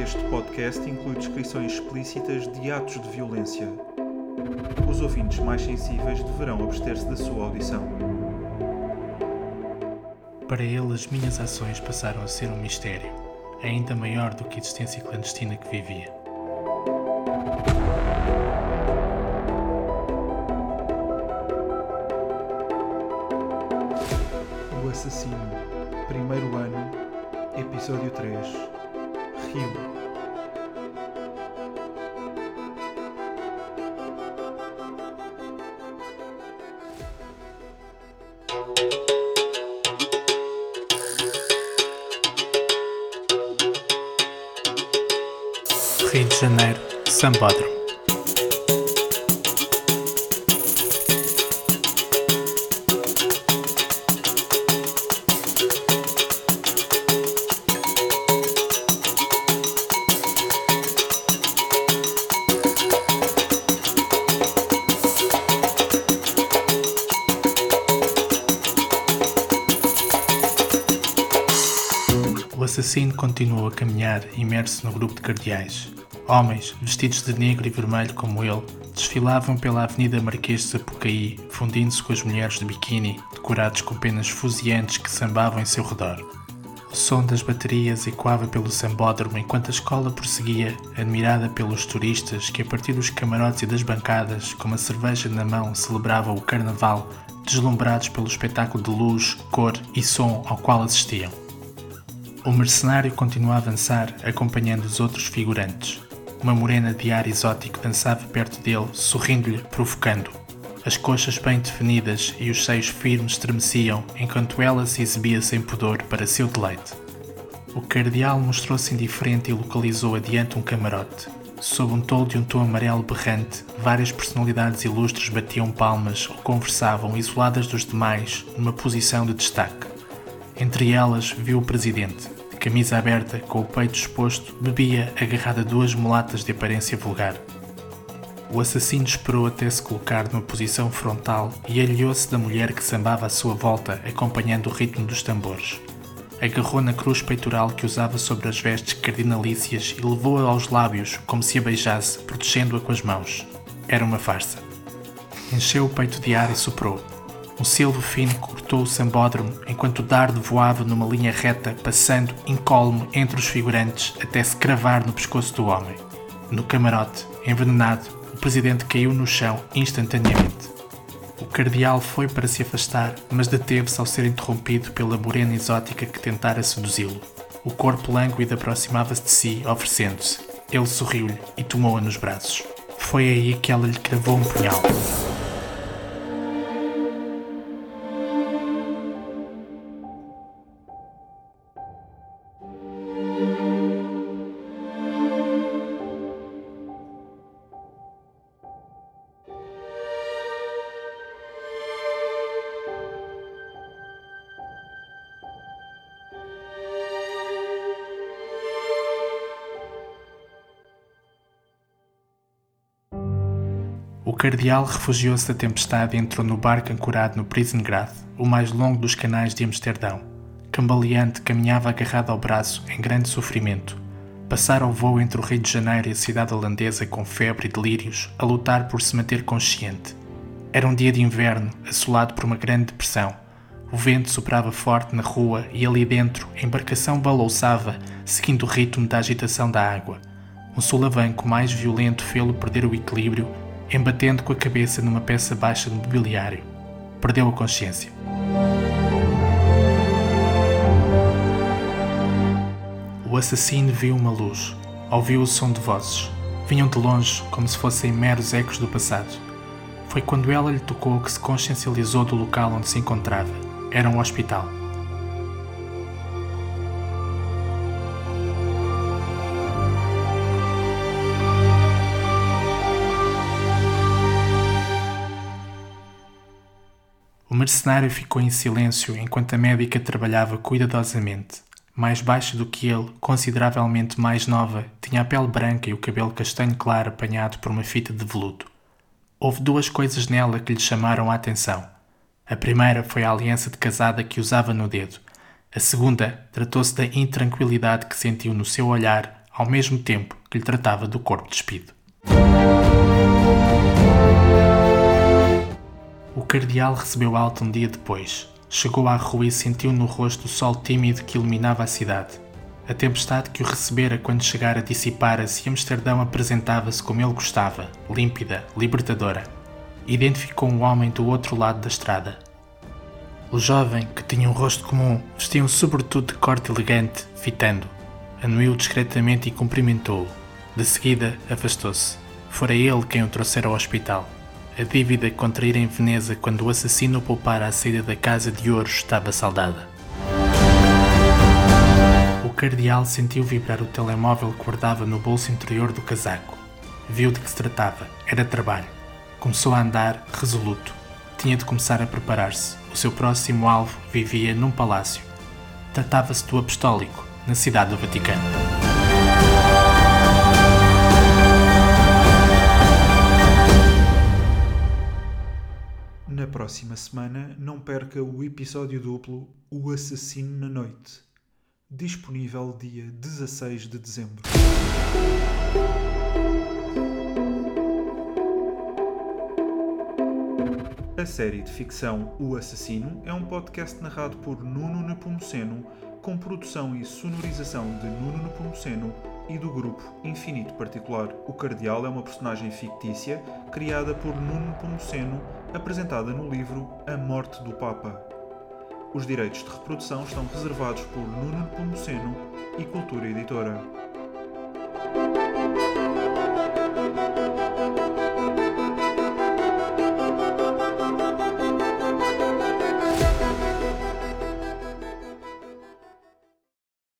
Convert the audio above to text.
Este podcast inclui descrições explícitas de atos de violência. Os ouvintes mais sensíveis deverão abster-se da sua audição. Para ele, as minhas ações passaram a ser um mistério, ainda maior do que a existência clandestina que vivia. O Assassino, primeiro ano, episódio 3 Rio. Rio de Janeiro, Sambódromo. Assassino continuou a caminhar imerso no grupo de cardeais. Homens, vestidos de negro e vermelho como ele, desfilavam pela Avenida Marquês de Sapucaí, fundindo-se com as mulheres de biquíni, decorados com penas fuziantes que sambavam em seu redor. O som das baterias ecoava pelo sambódromo enquanto a escola prosseguia, admirada pelos turistas que, a partir dos camarotes e das bancadas, com uma cerveja na mão, celebravam o carnaval, deslumbrados pelo espetáculo de luz, cor e som ao qual assistiam. O mercenário continuou a avançar, acompanhando os outros figurantes. Uma morena de ar exótico dançava perto dele, sorrindo-lhe, provocando. As coxas bem definidas e os seios firmes estremeciam enquanto ela se exibia sem pudor para seu deleite. O cardeal mostrou-se indiferente e localizou adiante um camarote. Sob um tolo de um tom amarelo berrante, várias personalidades ilustres batiam palmas ou conversavam isoladas dos demais, numa posição de destaque. Entre elas viu o presidente, de camisa aberta, com o peito exposto, bebia agarrado a duas mulatas de aparência vulgar. O assassino esperou até se colocar numa posição frontal e aliou-se da mulher que sambava à sua volta, acompanhando o ritmo dos tambores. Agarrou na cruz peitoral que usava sobre as vestes cardinalícias e levou-a aos lábios, como se a beijasse, protegendo-a com as mãos. Era uma farsa. Encheu o peito de ar e soprou. Um silvo fino cortou o sambódromo enquanto o dardo voava numa linha reta, passando incólume entre os figurantes até se cravar no pescoço do homem. No camarote, envenenado, o presidente caiu no chão instantaneamente. O cardeal foi para se afastar, mas deteve-se ao ser interrompido pela morena exótica que tentara seduzi-lo. O corpo lânguido aproximava-se de si, oferecendo-se. Ele sorriu-lhe e tomou-a nos braços. Foi aí que ela lhe cravou um punhal. Cardeal refugiou-se da tempestade e entrou no barco ancorado no Prisengrad, o mais longo dos canais de Amsterdão. Cambaleante, caminhava agarrado ao braço, em grande sofrimento. Passara o voo entre o Rio de Janeiro e a cidade holandesa com febre e delírios, a lutar por se manter consciente. Era um dia de inverno, assolado por uma grande depressão. O vento soprava forte na rua e ali dentro a embarcação balouçava, seguindo o ritmo da agitação da água. Um solavanco mais violento fê-lo perder o equilíbrio embatendo com a cabeça numa peça baixa de mobiliário. Perdeu a consciência. O assassino viu uma luz, ouviu o som de vozes. Vinham de longe, como se fossem meros ecos do passado. Foi quando ela lhe tocou que se consciencializou do local onde se encontrava. Era um hospital. O mercenário ficou em silêncio enquanto a médica trabalhava cuidadosamente. Mais baixa do que ele, consideravelmente mais nova, tinha a pele branca e o cabelo castanho claro apanhado por uma fita de veludo. Houve duas coisas nela que lhe chamaram a atenção. A primeira foi a aliança de casada que usava no dedo. A segunda tratou-se da intranquilidade que sentiu no seu olhar ao mesmo tempo que lhe tratava do corpo despido. O cardeal recebeu alta um dia depois. Chegou à rua e sentiu no rosto o sol tímido que iluminava a cidade. A tempestade que o recebera quando chegara dissipara-se e Amsterdão apresentava-se como ele gostava, límpida, libertadora. Identificou um homem do outro lado da estrada. O jovem, que tinha um rosto comum, vestia um sobretudo de corte elegante, fitando. Anuiu discretamente e cumprimentou-o. De seguida, afastou-se. Fora ele quem o trouxera ao hospital. A dívida que contraíra em Veneza quando o assassino poupara à saída da Casa de Ouro estava saldada. O cardeal sentiu vibrar o telemóvel que guardava no bolso interior do casaco. Viu de que se tratava. Era trabalho. Começou a andar, resoluto. Tinha de começar a preparar-se. O seu próximo alvo vivia num palácio. Tratava-se do Apostólico, na cidade do Vaticano. Na próxima semana, não perca o episódio duplo O Assassino na Noite, disponível dia 16 de dezembro. A série de ficção O Assassino é um podcast narrado por Nuno Nepomuceno, com produção e sonorização de Nuno Nepomuceno e do grupo Infinito Particular. O Cardeal é uma personagem fictícia criada por Nuno Nepomuceno, apresentada no livro A Morte do Papa. Os direitos de reprodução estão reservados por Nuno Nepomuceno e Cultura Editora.